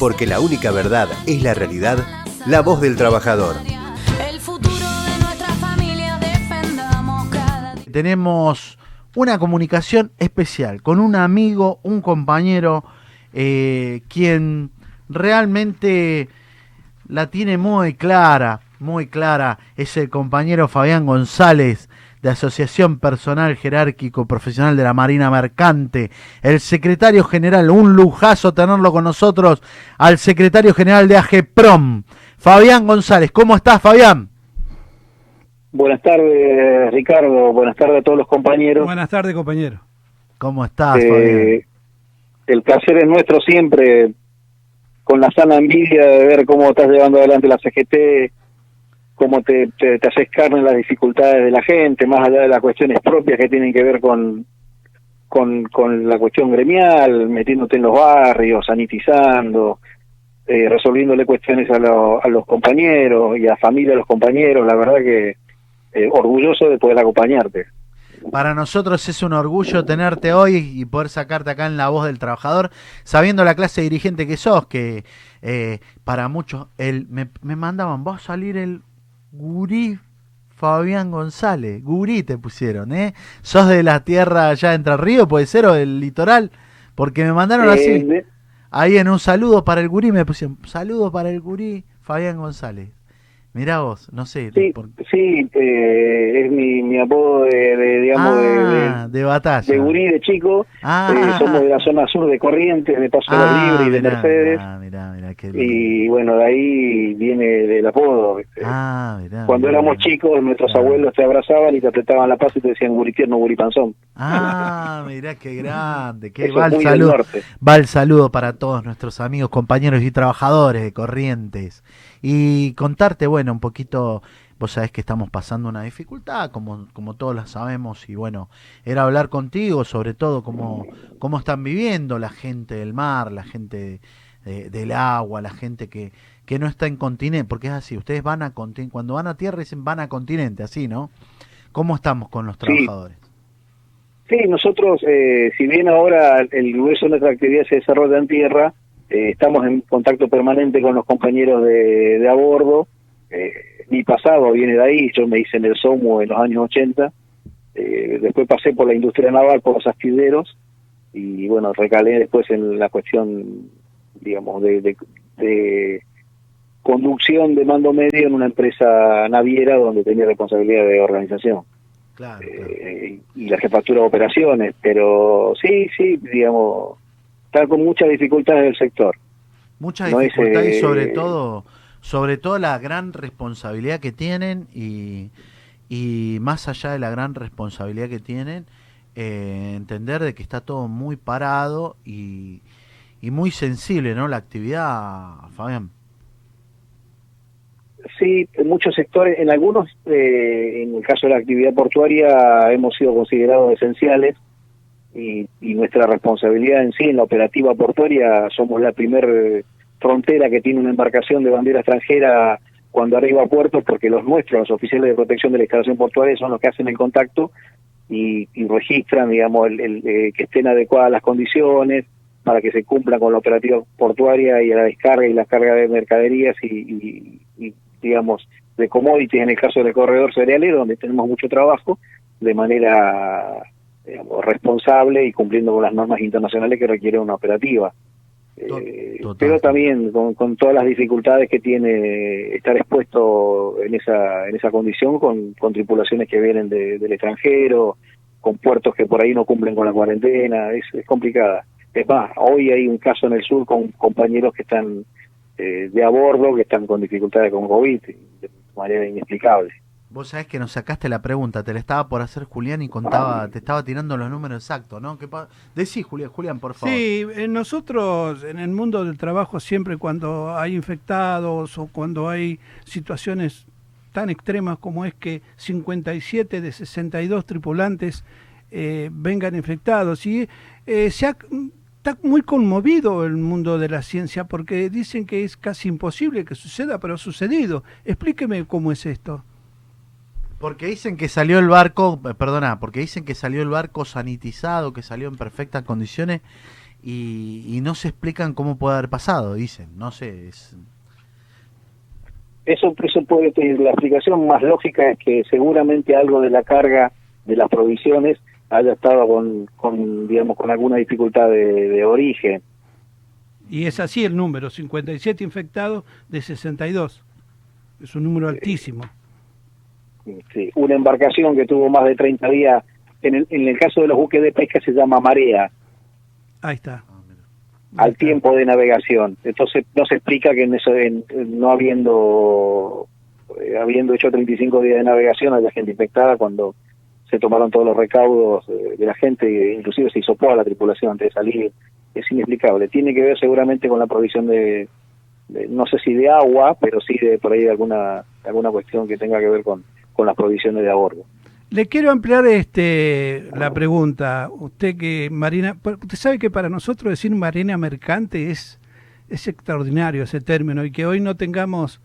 Porque la única verdad es la realidad, la voz del trabajador. El futuro de nuestra familia defendamos cada día. Tenemos una comunicación especial con un amigo, un compañero, eh, quien realmente la tiene muy clara, muy clara. Es el compañero Fabián González de Asociación Personal Jerárquico Profesional de la Marina Mercante, el secretario general, un lujazo tenerlo con nosotros, al secretario general de AGPROM, Fabián González. ¿Cómo estás, Fabián? Buenas tardes, Ricardo. Buenas tardes a todos los compañeros. Buenas tardes, compañero. ¿Cómo estás, Eh, Fabián? el placer es nuestro siempre, con la sana envidia de ver cómo estás llevando adelante la CGT, cómo te, te, haces carne en las dificultades de la gente, más allá de las cuestiones propias que tienen que ver con, con, la cuestión gremial, metiéndote en los barrios, sanitizando, eh, resolviéndole cuestiones a, lo- a los compañeros y a familia de los compañeros. La verdad que eh, orgulloso de poder acompañarte. Para nosotros es un orgullo tenerte hoy y poder sacarte acá en la voz del trabajador, sabiendo la clase dirigente que sos, que eh, para muchos el, me, me mandaban, va a salir el gurí Fabián González, gurí te pusieron, ¿eh? ¿Sos de la tierra allá de Entre Ríos, puede ser, o del litoral? Porque me mandaron Eh, así, ahí en un saludo para el gurí me pusieron, saludo para el gurí Fabián González. Mirá vos, no sé. Sí, por- sí eh, es mi, mi apodo de, de, digamos, de- ah, de, de, batalla. de gurí de chico. Ah, Eh, somos de la zona sur de Corrientes, de Paso Ah, Libres y de mirá, Mercedes. mirá, mirá, qué lindo. Y bueno, de ahí viene del apodo. ¿viste? Ah, mirá, Cuando éramos chicos, nuestros Ah. abuelos te abrazaban y te apretaban la paz y te decían gurí tierno, gurí panzón. Ah, mirá qué grande, qué va el saludo. Va el saludo para todos nuestros amigos, compañeros y trabajadores de Corrientes. Y contarte, bueno, un poquito, vos sabés que estamos pasando una dificultad, como, como todos la sabemos, y bueno, era hablar contigo sobre todo cómo, cómo están viviendo la gente del mar, la gente de- del agua, la gente que, que no está en continente, porque es así, ustedes van a continente, cuando van a tierra dicen van a continente, así, ¿no? ¿Cómo estamos con los Sí. trabajadores? Sí, nosotros, eh, si bien ahora el grueso de nuestra actividad se desarrolla en tierra, eh, estamos en contacto permanente con los compañeros de, de a bordo. Eh, mi pasado viene de ahí, yo me hice en el SOMO en los años 80, eh, después pasé por la industria naval, por los astilleros, y bueno, recalé después en la cuestión, digamos, de, de, de conducción de mando medio en una empresa naviera donde tenía responsabilidad de organización. Claro, eh, y la jefatura de operaciones, pero sí, sí, digamos, está con muchas dificultades del sector. Mucha No es, dificultad y sobre todo, sobre todo la gran responsabilidad que tienen y, y más allá de la gran responsabilidad que tienen, eh, entender de que está todo muy parado y, y muy sensible, ¿no? La actividad, Fabián. Sí, en muchos sectores, en algunos, eh, en el caso de la actividad portuaria, hemos sido considerados esenciales y, y nuestra responsabilidad en sí, en la operativa portuaria, somos la primer frontera que tiene una embarcación de bandera extranjera cuando arriba a puertos, porque los nuestros, los oficiales de protección de la instalación portuaria, son los que hacen el contacto y, registran, digamos, el, el, eh, que estén adecuadas las condiciones para que se cumpla con la operativa portuaria y la descarga y la carga de mercaderías y- y, digamos, de commodities en el caso del corredor cerealero, donde tenemos mucho trabajo, de manera digamos, responsable y cumpliendo con las normas internacionales que requiere una operativa. Eh, pero también con, con todas las dificultades que tiene estar expuesto en esa en esa condición con, con tripulaciones que vienen de- del extranjero, con puertos que por ahí no cumplen con la cuarentena, es, es complicada. Es más, hoy hay un caso en el sur con compañeros que están eh, de a bordo, que están con dificultades con COVID, de manera inexplicable. Vos sabés que nos sacaste la pregunta, te la estaba por hacer Julián y contaba, te estaba tirando los números exactos, ¿no? ¿Qué Decí, Julián, Julián, por favor. Sí, eh, nosotros en el mundo del trabajo siempre cuando hay infectados o cuando hay situaciones tan extremas como es que 57 de 62 tripulantes eh, vengan infectados y eh, se ha, está muy conmovido el mundo de la ciencia porque dicen que es casi imposible que suceda, pero ha sucedido. Explíqueme cómo es esto. Porque dicen que salió el barco, eh, perdona, porque dicen que salió el barco sanitizado, que salió en perfectas condiciones y, y no se explican cómo puede haber pasado, dicen. No sé, es, Eso, eso puede tener la explicación más lógica es que seguramente algo de la carga de las provisiones haya estado con, con digamos, con alguna dificultad de, de origen. Y es así el número, 57 infectados de 62. Es un número altísimo. Sí, una embarcación que tuvo más de 30 días, en el, en el caso de los buques de pesca se llama marea, Ahí está. al tiempo de navegación. Entonces no se explica que en eso, en- no habiendo eh, habiendo hecho 35 días de navegación haya gente infectada cuando se tomaron todos los recaudos eh, de la gente, inclusive se hisopó a la tripulación antes de salir. Es inexplicable. Tiene que ver seguramente con la provisión de, de- no sé si de agua, pero sí de por ahí de alguna alguna cuestión que tenga que ver con, con las provisiones de a bordo. Le quiero ampliar este la pregunta. Usted que marina, usted sabe que para nosotros decir marina mercante es es extraordinario ese término y que hoy no tengamos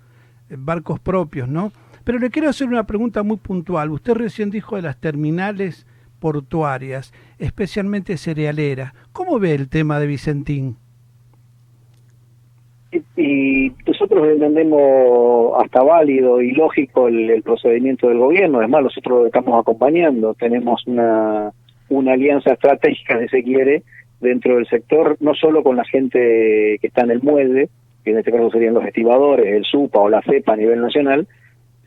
eh, barcos propios, ¿no? Pero le quiero hacer una pregunta muy puntual. Usted recién dijo de las terminales portuarias, especialmente cerealeras. ¿Cómo ve el tema de Vicentín? Y, nosotros entendemos hasta válido y lógico el, el procedimiento del gobierno. Además, nosotros lo estamos acompañando. Tenemos una, una alianza estratégica, si se quiere, dentro del sector, no solo con la gente que está en el muelle, que en este caso serían los estibadores, el SUPA o la FEPA a nivel nacional,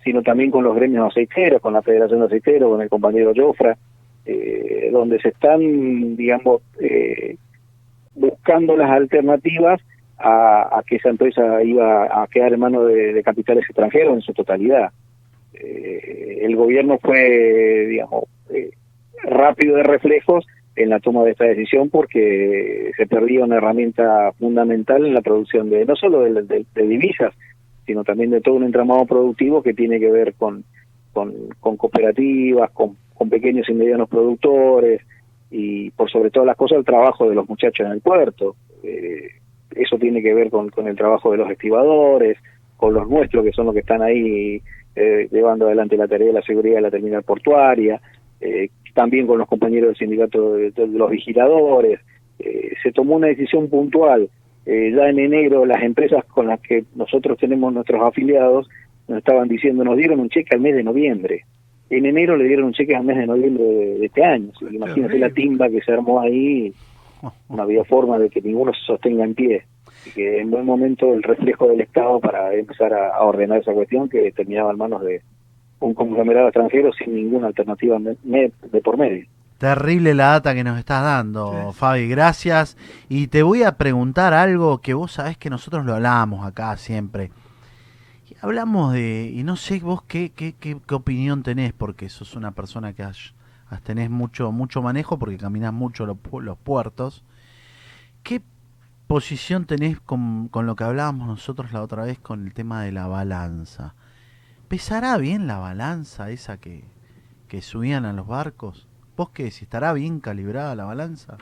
sino también con los gremios aceiteros, con la Federación de Aceiteros, con el compañero Jofra, eh, donde se están, digamos, eh, buscando las alternativas a, a que esa empresa iba a quedar en manos de, capitales extranjeros en su totalidad. Eh, el gobierno fue, digamos, eh, rápido de reflejos en la toma de esta decisión porque se perdía una herramienta fundamental en la producción de no solo de, divisas, sino también de todo un entramado productivo que tiene que ver con cooperativas, con, con pequeños y medianos productores y por sobre todas las cosas el trabajo de los muchachos en el puerto. Eh, eso tiene que ver con, con el trabajo de los estibadores, con los nuestros que son los que están ahí eh, llevando adelante la tarea de la seguridad de la terminal portuaria, eh, también con los compañeros del sindicato de, de los vigiladores. Eh, se tomó una decisión puntual. Eh, ya en enero las empresas con las que nosotros tenemos nuestros afiliados nos estaban diciendo, nos dieron un cheque al mes de noviembre. En enero le dieron un cheque al mes de noviembre de, de este año. Imagínense la timba que se armó ahí, no había forma de que ninguno se sostenga en pie. Así que en buen momento el reflejo del Estado para empezar a, a ordenar esa cuestión que terminaba en manos de un conglomerado extranjero sin ninguna alternativa de por medio. Terrible la data que nos estás dando, Fabi, gracias. Y te voy a preguntar algo que vos sabés que nosotros lo hablamos acá siempre. Y hablamos de, y no sé vos qué, qué, qué, qué opinión tenés, porque sos una persona que has- tenés mucho, mucho manejo, porque caminás mucho los, pu- los puertos. ¿Qué posición tenés con, con lo que hablábamos nosotros la otra vez con el tema de la balanza? ¿Pesará bien la balanza esa que, que subían a los barcos? ¿Vos qué decís? ¿Estará bien calibrada la balanza?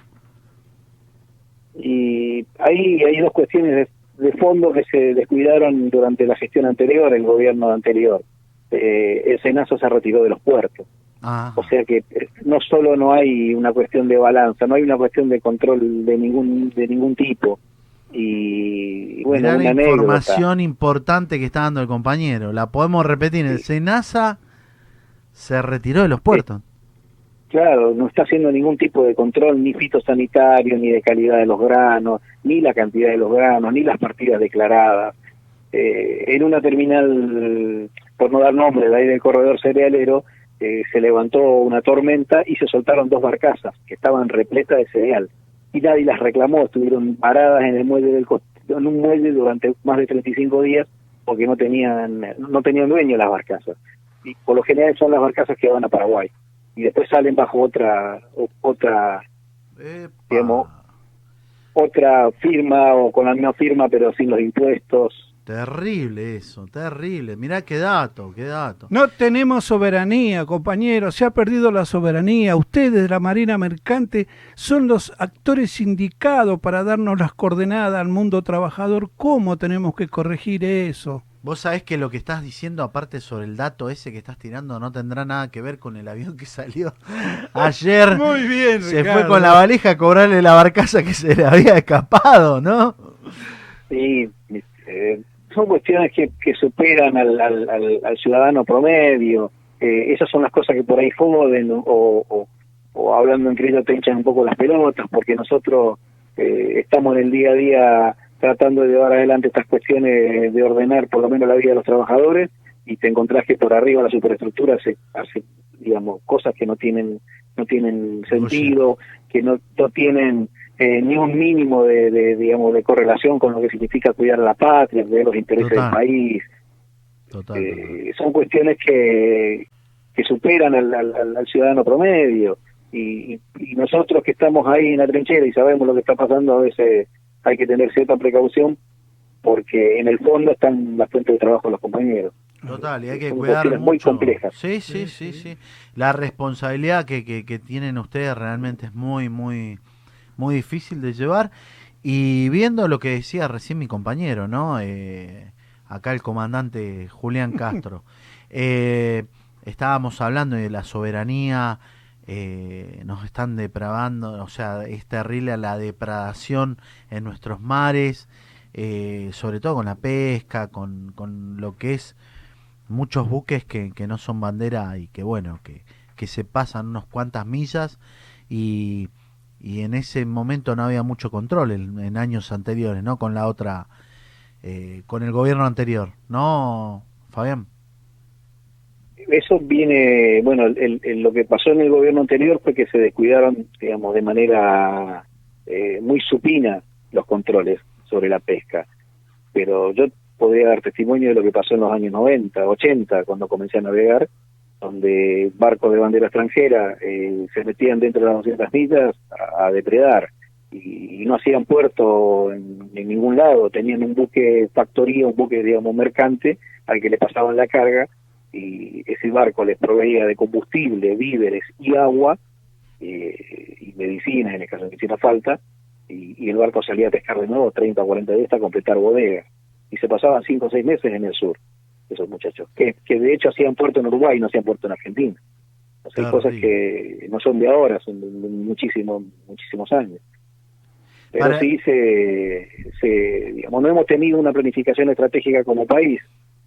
Y ahí hay dos cuestiones de, de fondo que se descuidaron durante la gestión anterior, el gobierno anterior. Eh, el Senazo se retiró de los puertos. Ah, O sea que eh, no solo no hay una cuestión de balanza, no hay una cuestión de control de ningún de ningún tipo. Y, y bueno, mirá una la anécdota. información importante que está dando el compañero. La podemos repetir. El Senasa se retiró de los puertos. Claro, no está haciendo ningún tipo de control ni fitosanitario, ni de calidad de los granos, ni la cantidad de los granos, ni las partidas declaradas. Eh, en una terminal, por no dar nombre, de ahí del corredor cerealero, eh, se levantó una tormenta y se soltaron dos barcazas que estaban repletas de cereal. Y nadie las reclamó, estuvieron paradas en el muelle del en un muelle durante más de 35 días porque no tenían no tenían dueño las barcazas. Y por lo general son las barcazas que van a Paraguay y después salen bajo otra otra Epa. digamos, otra firma o con la misma firma pero sin los impuestos Terrible eso, terrible. Mirá qué dato, qué dato. No tenemos soberanía, compañeros, se ha perdido la soberanía. Ustedes de la Marina Mercante son los actores indicados para darnos las coordenadas al mundo trabajador. ¿Cómo tenemos que corregir eso? Vos sabés que lo que estás diciendo, aparte sobre el dato ese que estás tirando, no tendrá nada que ver con el avión que salió ayer. Muy bien, Se Ricardo. fue con la valija a cobrarle la barcaza que se le había escapado, ¿no? Sí, eh, son cuestiones que, que superan al, al, al- al ciudadano promedio. Eh, esas son las cosas que por ahí joden o, hablando entre ellos te hinchan un poco las pelotas porque nosotros eh, estamos en el día a día tratando de llevar adelante estas cuestiones de ordenar por lo menos la vida de los trabajadores y te encontrás que por arriba la superestructura hace, hace digamos cosas que no tienen no tienen sentido que no, no tienen eh, ni un mínimo de, de, digamos de correlación con lo que significa cuidar a la patria de los intereses Total. del país Total. eh, son cuestiones que, que superan al, al- al- ciudadano promedio y, y- y nosotros que estamos ahí en la trinchera y sabemos lo que está pasando a veces hay que tener cierta precaución porque en el fondo están las fuentes de trabajo de los compañeros Total, y hay que Son cuidar cuestiones muy mucho. complejas. Sí, sí, sí, sí. La responsabilidad que, que, que tienen ustedes realmente es muy, muy, muy difícil de llevar. Y viendo lo que decía recién mi compañero, ¿no? Eh, acá el comandante Julián Castro. Eh, estábamos hablando de la soberanía, eh, nos están depravando, o sea, es terrible la depredación en nuestros mares, eh, sobre todo con la pesca, con, con lo que es muchos buques que, que no son bandera y que bueno, que, que se pasan unas cuantas millas y, y en ese momento no había mucho control en, en años anteriores, ¿no? Con la otra, eh, con el gobierno anterior, ¿no, Fabián? eso viene, bueno, el- el- lo que pasó en el gobierno anterior fue que se descuidaron, digamos, de manera eh, muy supina los controles sobre la pesca. Pero yo podría dar testimonio de lo que pasó en los años 90, 80, cuando comencé a navegar, donde barcos de bandera extranjera eh, se metían dentro de las 200 millas a, depredar y, no hacían puerto en, ningún lado, tenían un buque factoría, un buque, digamos, mercante al que le pasaban la carga y ese barco les proveía de combustible, víveres y agua eh, y medicinas en el caso de que hiciera falta y, y el barco salía a pescar de nuevo 30 o 40 días a completar bodegas y se pasaban 5 o 6 meses en el sur esos muchachos que, que de hecho hacían puerto en Uruguay no hacían puerto en Argentina o sea, hay cosas que no son de ahora son de, de muchísimos muchísimos años pero Para- sí se, se digamos no hemos tenido una planificación estratégica como país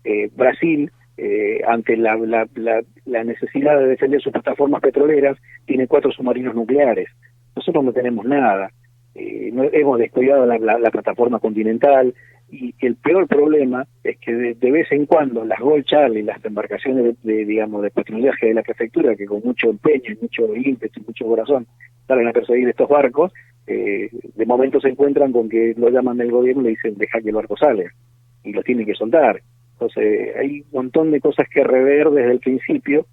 eh, Brasil eh, ante la, la, la, la necesidad de defender sus plataformas petroleras, tiene cuatro submarinos nucleares. Nosotros no tenemos nada. Eh, no, hemos descuidado la, la, la plataforma continental y el peor problema es que de, vez en cuando las Gold Charlie, las embarcaciones de, de, digamos de patrullaje de la prefectura que con mucho empeño, y mucho ímpetu y mucho corazón salen a perseguir estos barcos, eh, de momento se encuentran con que lo llaman del gobierno y le dicen deja que el barco salga y lo tienen que soltar. Entonces, hay un montón de cosas que rever desde el principio.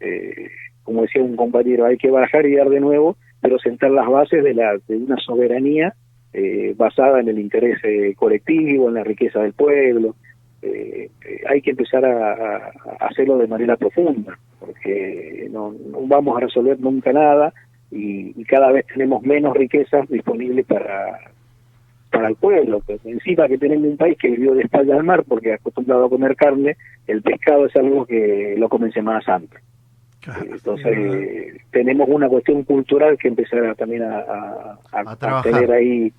Eh, como decía un compañero, hay que bajar y dar de nuevo, pero sentar las bases de, la, de una soberanía eh, basada en el interés eh, colectivo, en la riqueza del pueblo. Eh, eh, hay que empezar a, hacerlo de manera profunda, porque no, no vamos a resolver nunca nada y, y cada vez tenemos menos riquezas disponibles para, para el pueblo. Pues encima que tenemos un país que vivió de espalda al mar porque acostumbrado a comer carne, el pescado es algo que lo comen Semana Santa. Entonces eh, tenemos una cuestión cultural que empezar a, también a, a- a- tener ahí.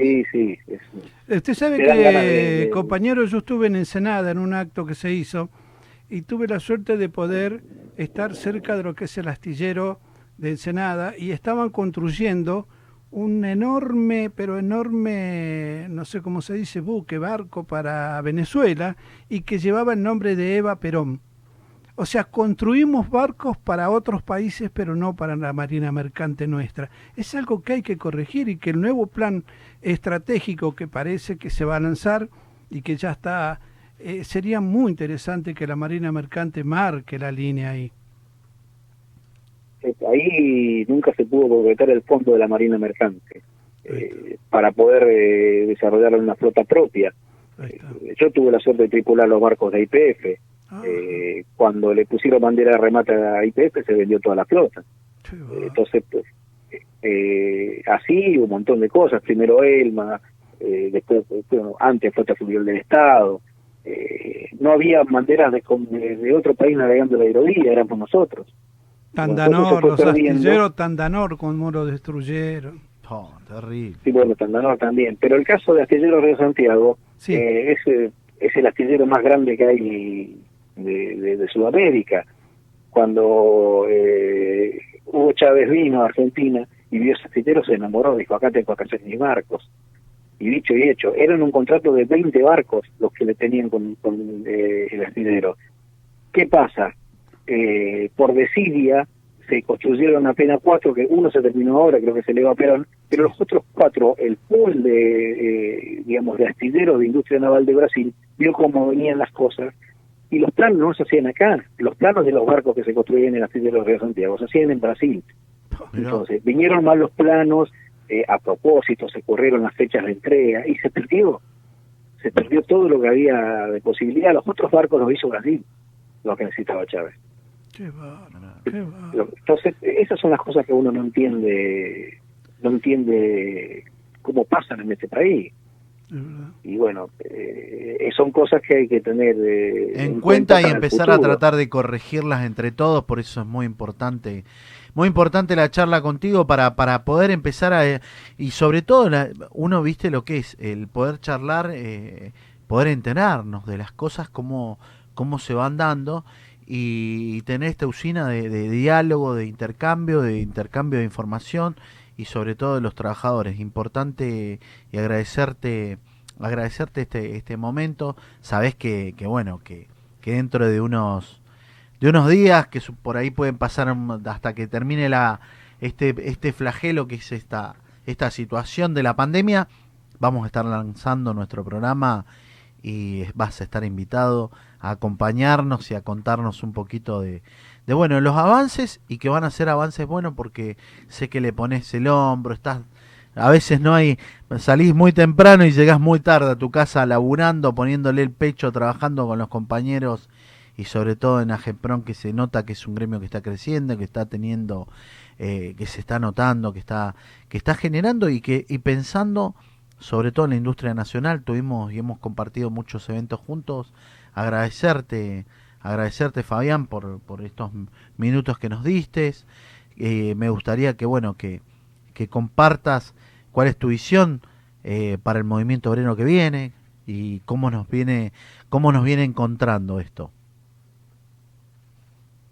Sí, sí. es- Usted sabe que, de- compañero, yo estuve en Ensenada en un acto que se hizo y tuve la suerte de poder estar cerca de lo que es el astillero de Ensenada y estaban construyendo un enorme, pero enorme, no sé cómo se dice, buque, barco para Venezuela y que llevaba el nombre de Eva Perón. O sea, construimos barcos para otros países, pero no para la Marina Mercante nuestra. Es algo que hay que corregir y que el nuevo plan estratégico que parece que se va a lanzar y que ya está, eh, sería muy interesante que la Marina Mercante marque la línea ahí. ahí nunca se pudo concretar el fondo de la Marina Mercante eh, para poder eh, desarrollar una flota propia. Eh, Yo tuve la suerte de tripular los barcos de IPF. Ah, Eh, cuando le pusieron bandera de remate a IPF se vendió toda la flota. Eh. Entonces, pues, eh, así un montón de cosas. Primero Elma, eh, después, bueno, antes Flota Fluvial del Estado. eh, no había banderas de, con- otro país navegando la aerolínea, éramos nosotros. Tandanor, los astilleros Tandanor como lo destruyeron. Oh, terrible. Sí, bueno, Tandanor también. Pero el caso de Astillero Río Santiago Sí. eh, es, es el astillero más grande que hay de, de- Sudamérica. Cuando eh, Hugo Chávez vino a Argentina y vio ese astillero, se enamoró, dijo, acá tengo que hacer mis barcos. Y dicho y hecho, eran un contrato de 20 barcos los que le tenían con, con, eh, el astillero. ¿Qué pasa? Eh, por desidia se construyeron apenas cuatro, que uno se terminó ahora, creo que se le va a Perón, pero los otros cuatro, el pool de, eh, digamos, de astilleros de industria naval de Brasil, vio cómo venían las cosas, y los planos no se hacían acá, los planos de los barcos que se construían en el astillero de Río Santiago se hacían en Brasil. Entonces, vinieron mal los planos, eh, a propósito, se corrieron las fechas de entrega, y se perdió, se perdió todo lo que había de posibilidad, los otros barcos los hizo Brasil, lo que necesitaba Chávez. Qué bárbaro, qué bárbaro. Entonces, esas son las cosas que uno no entiende, no entiende cómo pasan en este país. Y bueno, eh, son cosas que hay que tener eh, en cuenta y empezar a tratar de corregirlas entre todos, por eso es muy importante, muy importante la charla contigo para, para poder empezar a, y sobre todo la- uno viste lo que es el poder charlar, eh, poder enterarnos de las cosas, cómo, cómo se van dando y, tener esta usina de, de diálogo, de intercambio, de intercambio de información y sobre todo de los trabajadores. Importante y agradecerte, agradecerte este, este momento. Sabés que, que bueno, que, que dentro de unos de unos días, que por ahí pueden pasar hasta que termine la este, este flagelo que es esta, esta situación de la pandemia, vamos a estar lanzando nuestro programa y vas a estar invitado a acompañarnos y a contarnos un poquito de, de bueno, los avances y que van a ser avances buenos porque sé que le pones el hombro, estás a veces no hay salís muy temprano y llegás muy tarde a tu casa laburando, poniéndole el pecho, trabajando con los compañeros y sobre todo en Agepron que se nota que es un gremio que está creciendo, que está teniendo eh, que se está notando, que está que está generando y que y pensando sobre todo en la industria nacional, tuvimos y hemos compartido muchos eventos juntos. Agradecerte, agradecerte Fabián por, por estos minutos que nos diste. Eh, me gustaría que bueno que, que compartas cuál es tu visión eh, para el movimiento obrero que viene y cómo nos viene cómo nos viene encontrando esto.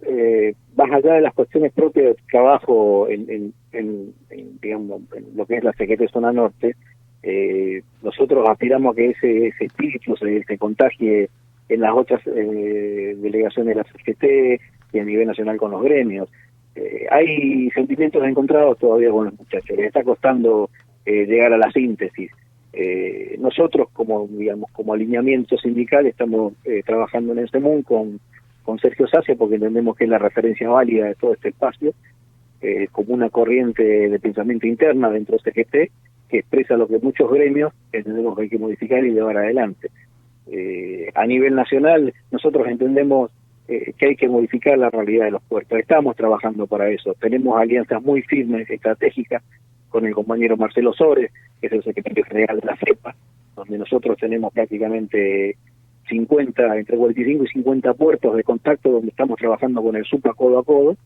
eh, más allá de las cuestiones propias del trabajo en, en, en- en, lo que es la CGT Zona Norte, eh, nosotros aspiramos a que ese, ese espíritu se, se contagie en las otras eh, delegaciones de la CGT y a nivel nacional con los gremios. Eh, hay sentimientos encontrados todavía con los muchachos, les está costando eh, llegar a la síntesis. Eh, nosotros como digamos como alineamiento sindical estamos trabajando en este mundo con con Sergio Sacia porque entendemos que es la referencia válida de todo este espacio, como una corriente de pensamiento interna dentro de CGT que expresa lo que muchos gremios entendemos que hay que modificar y llevar adelante. Eh, a nivel nacional, nosotros entendemos eh, que hay que modificar la realidad de los puertos. Estamos trabajando para eso. Tenemos alianzas muy firmes, estratégicas, con el compañero Marcelo Sores, que es el secretario general de la FEPA, donde nosotros tenemos prácticamente 50, entre 45 y 50 puertos de contacto donde estamos trabajando con el SUPA codo a codo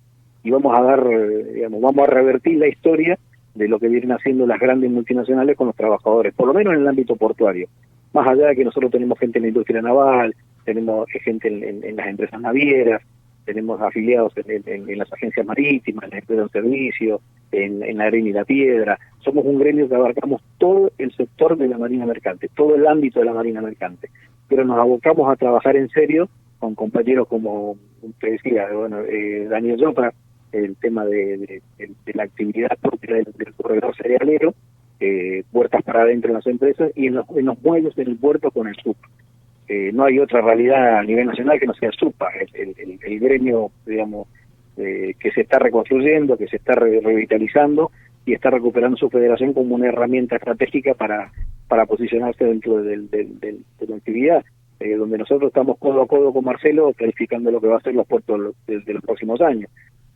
y vamos a dar, digamos, vamos a revertir la historia de lo que vienen haciendo las grandes multinacionales con los trabajadores, por lo menos en el ámbito portuario. Más allá de que nosotros tenemos gente en la industria naval, tenemos gente en, las empresas navieras, tenemos afiliados en, en- las agencias marítimas, en las empresas de servicio, en, en la arena y la piedra. Somos un gremio que abarcamos todo el sector de la marina mercante, todo el ámbito de la marina mercante. Pero nos abocamos a trabajar en serio con compañeros como usted decía, bueno, eh, Daniel Yopra, el tema de- de la actividad propia del, del corredor cerealero, eh, puertas para adentro en las empresas y en los, en los del puerto con el SUP. Eh, no hay otra realidad a nivel nacional que no sea SUPA, el, gremio, digamos, eh, que se está reconstruyendo, que se está re- revitalizando y está recuperando su federación como una herramienta estratégica para, posicionarse dentro del- de la actividad, eh, donde nosotros estamos codo a codo con Marcelo planificando lo que va a ser los puertos de, de los próximos años.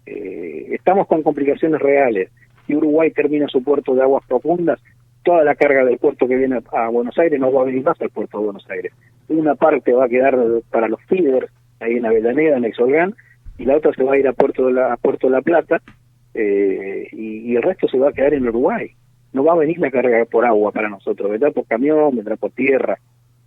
Eh, estamos con complicaciones reales. Si Uruguay termina su puerto de aguas profundas, toda la carga del puerto que viene a Buenos Aires no va a venir más al puerto de Buenos Aires. Una parte va a quedar para los feeders ahí en Avellaneda, en Exolgán, y la otra se va a ir a Puerto de la, Puerto de la Plata, eh, y, y el resto se va a quedar en Uruguay. No va a venir la carga por agua para nosotros, vendrá por camión, vendrá por tierra,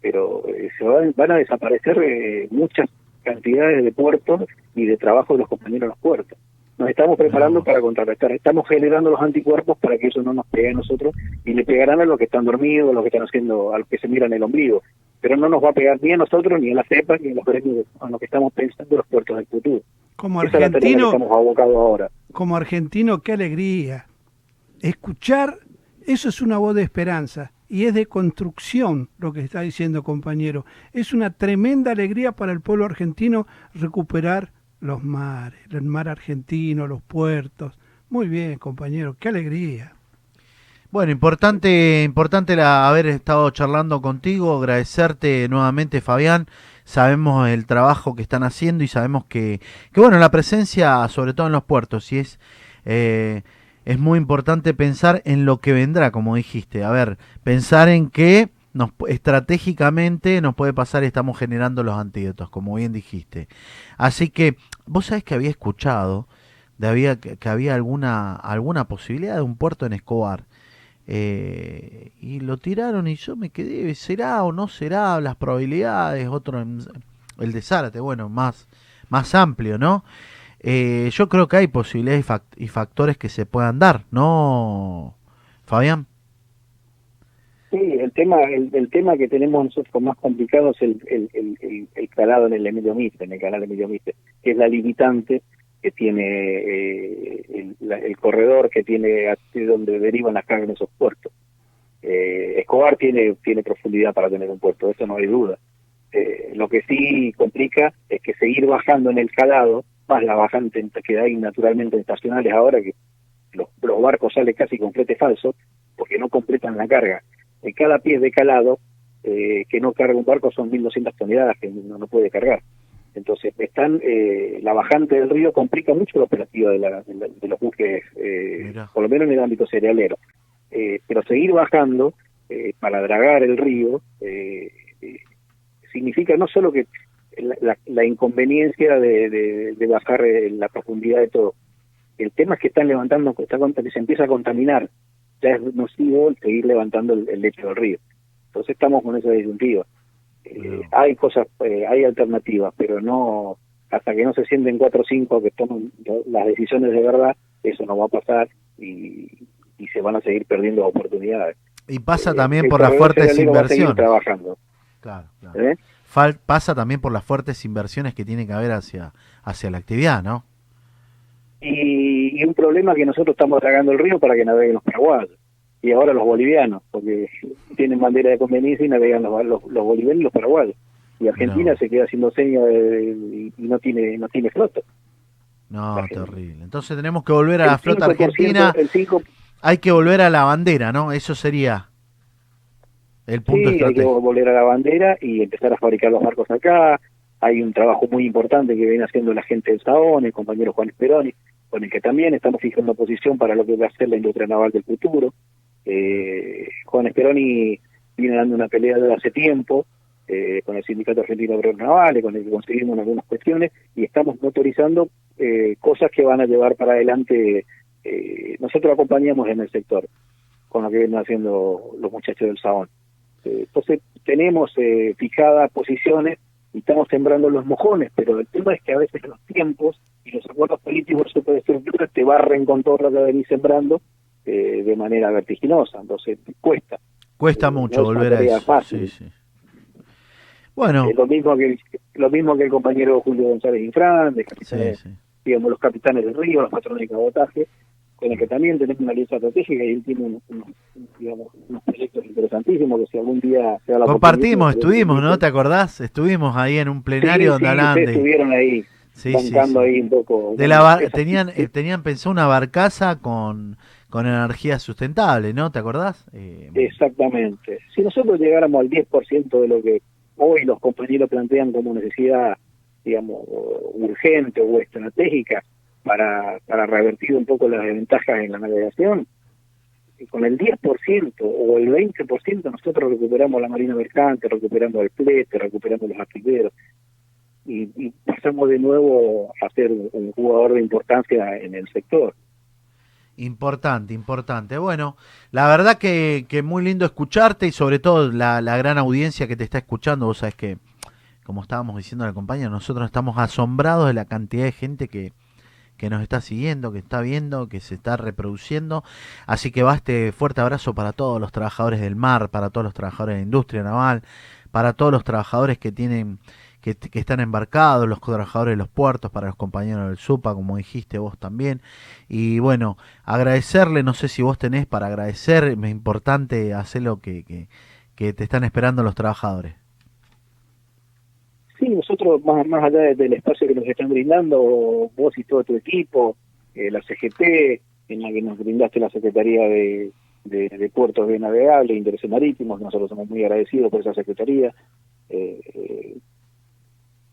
pero eh, se van, van a desaparecer eh, muchas cantidades de puertos y de trabajo de los compañeros en los puertos. Nos estamos preparando No. para contrarrestar, estamos generando los anticuerpos para que eso no nos pegue a nosotros y le pegarán a los que están dormidos, a los que están haciendo, a los que se miran el ombligo, pero no nos va a pegar ni a nosotros, ni a la cepa, ni a los gremios a los que estamos pensando los puertos del futuro. Como Esa es la tarea que argentino, estamos abocados ahora. como argentino, qué alegría. Escuchar, eso es una voz de esperanza y es de construcción lo que está diciendo compañero. Es una tremenda alegría para el pueblo argentino recuperar los mares, el mar argentino, los puertos. Muy bien, compañero, qué alegría. Bueno, importante, importante la- haber estado charlando contigo, agradecerte nuevamente, Fabián. Sabemos el trabajo que están haciendo y sabemos que, que bueno, la presencia, sobre todo en los puertos, y es, eh, es muy importante pensar en lo que vendrá, como dijiste. A ver, pensar en que estratégicamente nos puede pasar y estamos generando los antídotos, como bien dijiste. Así que, vos sabés que había escuchado de había, que, había alguna, alguna posibilidad de un puerto en Escobar. Eh, y lo tiraron y yo me quedé, ¿será o no será? Las probabilidades, otro, el de Zárate, bueno, más, más amplio, ¿no? Eh, yo creo que hay posibilidades y, y factores que se puedan dar, ¿no, Fabián? Sí, el tema, el, el tema que tenemos nosotros más complicado es el, el, el, el- calado en el Emilio Mitre, en el canal Emilio Mitre, que es la limitante que tiene eh, el, el corredor que tiene hacia donde derivan las cargas en esos puertos. Eh, Escobar tiene, tiene profundidad para tener un puerto, eso no hay duda. Eh, lo que sí complica es que seguir bajando en el calado, más la bajante que hay naturalmente en estacionales ahora, que los, los barcos salen casi con flete falso, porque no completan la carga. En cada pie de calado eh, que no carga un barco son 1.200 toneladas que no, no puede cargar. Entonces, están eh, la bajante del río complica mucho la operativa de, la- de la- de los buques, eh, por lo menos en el ámbito cerealero. Eh, pero seguir bajando eh, para dragar el río eh, significa no solo que la, la- la inconveniencia de, de- de bajar la profundidad de todo, el tema es que están levantando, cont- se empieza a contaminar, ya es nocivo el seguir levantando el, el lecho del río. Entonces estamos con esa disyuntiva. Eh, hay cosas, eh, hay alternativas, pero no hasta que no se sienten cuatro o cinco que toman lo- las decisiones de verdad, eso no va a pasar y, y se van a seguir perdiendo oportunidades. Y pasa Eh, también por las fuertes inversiones. trabajando. Claro, claro. Fal- pasa también por las fuertes inversiones que tiene que haber hacia, hacia la actividad, ¿no? Y, y un problema que nosotros estamos tragando el río para que naveguen los paraguayos y ahora los bolivianos, porque tienen bandera de conveniencia y navegan los, los, los bolivianos y los paraguayos. Y Argentina se queda haciendo señas y, no tiene no tiene flota. No, terrible. Entonces tenemos que volver a la flota 5%, argentina. El 5, Hay que volver a la bandera, ¿no? Eso sería el punto sí, hay que estratégico. volver a la bandera y empezar a fabricar los barcos acá. Hay un trabajo muy importante que viene haciendo la gente del Saón, el compañero Juan Esperoni, con el que también estamos fijando posición para lo que va a ser la industria naval del futuro. Eh, Juan Esperoni viene dando una pelea desde hace tiempo eh, con el Sindicato Argentino de Obreros Navales, con el que conseguimos algunas cuestiones y estamos motorizando eh, cosas que van a llevar para adelante. eh, nosotros acompañamos en el sector con lo que vienen haciendo los muchachos del Saón. Eh, entonces tenemos eh, fijadas posiciones y estamos sembrando los mojones, pero el tema es que a veces los tiempos y los acuerdos políticos de superestructura te barren con todo lo que venís sembrando eh, de manera vertiginosa, entonces cuesta. Cuesta eh, mucho no es una volver a eso. fácil. Sí, sí. Bueno, Eh, lo mismo que el, lo mismo que el compañero Julio González Infran, de sí. digamos los capitanes del río, los patrones de cabotaje, con el que también tenemos una alianza estratégica y él tiene unos, unos, digamos, unos proyectos interesantísimos que si algún día se da la Compartimos, estuvimos, ¿no? ¿Te acordás? Estuvimos ahí en un plenario Sí, donde sí, estuvieron ahí Sí, sí, bancando ahí un poco. De la tenían, eh, tenían pensado una barcaza con, con energía sustentable, ¿no? ¿Te acordás? Eh, Exactamente. Si nosotros llegáramos al 10% de lo que hoy los compañeros plantean como necesidad, digamos, urgente o estratégica para, para revertir un poco las desventajas en la navegación, con el 10% o el 20% nosotros recuperamos la marina mercante, recuperamos el plete, recuperamos los alquileres y, pasamos de nuevo a ser un jugador de importancia en el sector. Importante, importante. Bueno, la verdad que, que muy lindo escucharte y sobre todo la, gran audiencia que te está escuchando. Vos sabés que, como estábamos diciendo la compañía, nosotros estamos asombrados de la cantidad de gente que, que nos está siguiendo, que está viendo, que se está reproduciendo. Así que va este fuerte abrazo para todos los trabajadores del mar, para todos los trabajadores de la industria naval, para todos los trabajadores que tienen que, están embarcados, los trabajadores de los puertos, para los compañeros del SUPA, como dijiste vos también. Y bueno, agradecerle, no sé si vos tenés para agradecer, es importante hacer lo que, que, que te están esperando los trabajadores. Sí, nosotros, más, más allá del espacio que nos están brindando, vos y todo tu equipo, eh, la CGT, en la que nos brindaste la Secretaría de, de, de Puertos de Navegable Intereses Marítimos, nosotros somos muy agradecidos por esa Secretaría. Eh,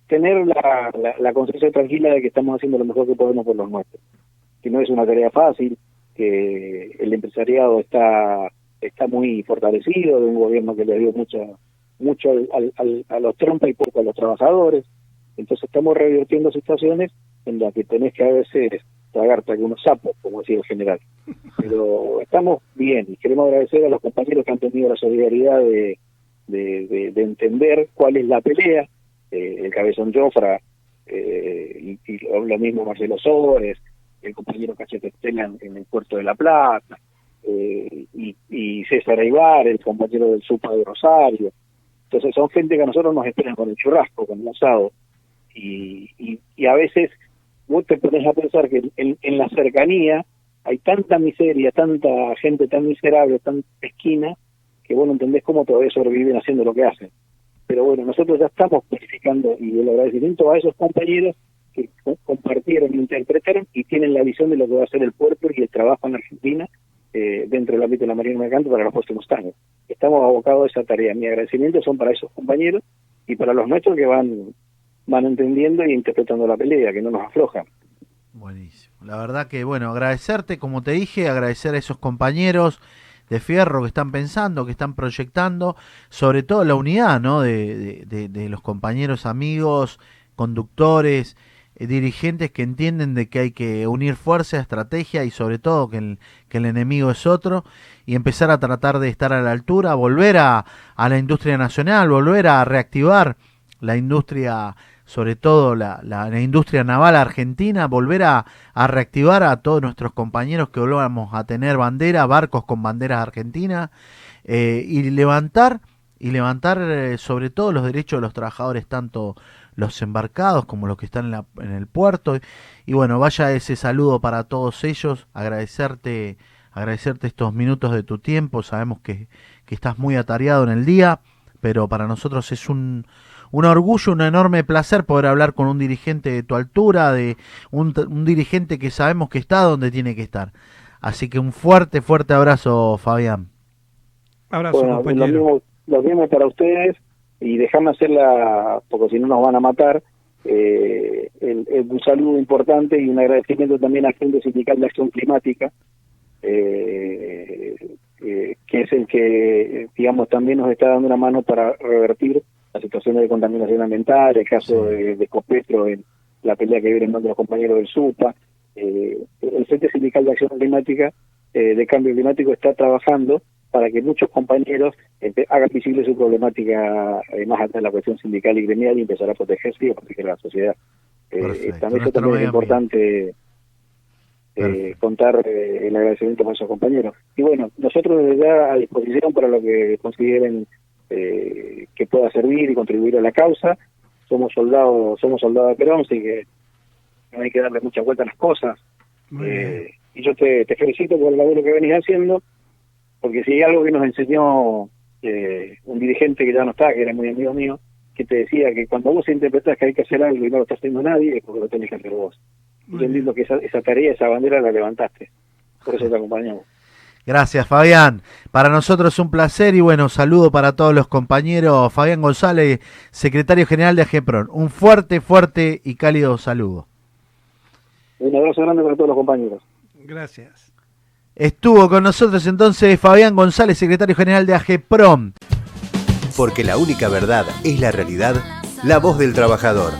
tener la, la, la, conciencia tranquila de que estamos haciendo lo mejor que podemos por los nuestros. Que no es una tarea fácil, que el empresariado está está muy fortalecido, de un gobierno que le dio mucha mucho al, al, a los trompas y poco a los trabajadores. Entonces estamos revirtiendo situaciones en las que tenés que a veces tragarte algunos sapos, como decía el general. Pero estamos bien y queremos agradecer a los compañeros que han tenido la solidaridad de, de, de, de entender cuál es la pelea, eh, el cabezón Jofra, eh, y, lo mismo Marcelo Sores, el compañero Cachete Tengan en el puerto de La Plata, eh, y, y César Aibar, el compañero del SUPA de Rosario, entonces son gente que a nosotros nos esperan con el churrasco, con el asado. Y, y, a veces vos te pones a pensar que en, la cercanía hay tanta miseria, tanta gente tan miserable, tan esquina, que vos no entendés cómo todavía sobreviven haciendo lo que hacen. Pero bueno, nosotros ya estamos verificando y el agradecimiento a esos compañeros que compartieron, interpretaron y tienen la visión de lo que va a ser el puerto y el trabajo en Argentina eh, dentro del ámbito de la Marina Mercante para los próximos años. Estamos abocados a esa tarea. Mi agradecimiento son para esos compañeros y para los nuestros que van, van entendiendo y interpretando la pelea, que no nos aflojan. Buenísimo. La verdad que, bueno, agradecerte, como te dije, agradecer a esos compañeros de fierro que están pensando, que están proyectando, sobre todo la unidad, ¿no? De, de, los compañeros, amigos, conductores, dirigentes que entienden de que hay que unir fuerza, estrategia y sobre todo que el, que el enemigo es otro y empezar a tratar de estar a la altura, volver a, a la industria nacional, volver a reactivar la industria, sobre todo la, la, la industria naval argentina, volver a, a, reactivar a todos nuestros compañeros que volvamos a tener bandera, barcos con banderas argentinas eh, y levantar y levantar eh, sobre todo los derechos de los trabajadores tanto los embarcados como los que están en, la, en, el puerto. Y bueno, vaya ese saludo para todos ellos, agradecerte, agradecerte estos minutos de tu tiempo, sabemos que, que estás muy atareado en el día, pero para nosotros es un, un orgullo, un enorme placer poder hablar con un dirigente de tu altura, de un, un dirigente que sabemos que está donde tiene que estar. Así que un fuerte, fuerte abrazo, Fabián. Abrazo, bueno, compañero. Lo mismo, lo mismo para ustedes y déjame hacerla, porque si no nos van a matar, eh, el, el, un saludo importante y un agradecimiento también al Frente Sindical de Acción Climática, eh, eh, que es el que, digamos, también nos está dando una mano para revertir las situaciones de contaminación ambiental, el caso sí. de, de, Copetro en la pelea que vienen dando los compañeros del SUPA. Eh, el Frente Sindical de Acción Climática, eh, de Cambio Climático, está trabajando para que muchos compañeros hagan visible su problemática eh, más allá de la cuestión sindical y gremial y empezar a protegerse y a proteger a la sociedad. Eh, también eso también es importante eh, contar eh, el agradecimiento a esos compañeros. Y bueno, nosotros desde ya a disposición para lo que consideren eh, que pueda servir y contribuir a la causa. Somos soldados, somos soldados de Perón, así que no hay que darle mucha vuelta a las cosas. y yo te, te felicito por el labor que venís haciendo porque si hay algo que nos enseñó eh, un dirigente que ya no está, que era muy amigo mío, que te decía que cuando vos interpretás que hay que hacer algo y no lo está haciendo nadie, es porque lo tenés que hacer vos. Muy Yo entiendo que esa, esa, tarea, esa bandera la levantaste. Por eso te acompañamos. Gracias, Fabián. Para nosotros es un placer y bueno, saludo para todos los compañeros. Fabián González, secretario general de AGEPRON. Un fuerte, fuerte y cálido saludo. Un abrazo grande para todos los compañeros. Gracias. Estuvo con nosotros entonces Fabián González, secretario general de AGEPROM. Porque la única verdad es la realidad, la voz del trabajador.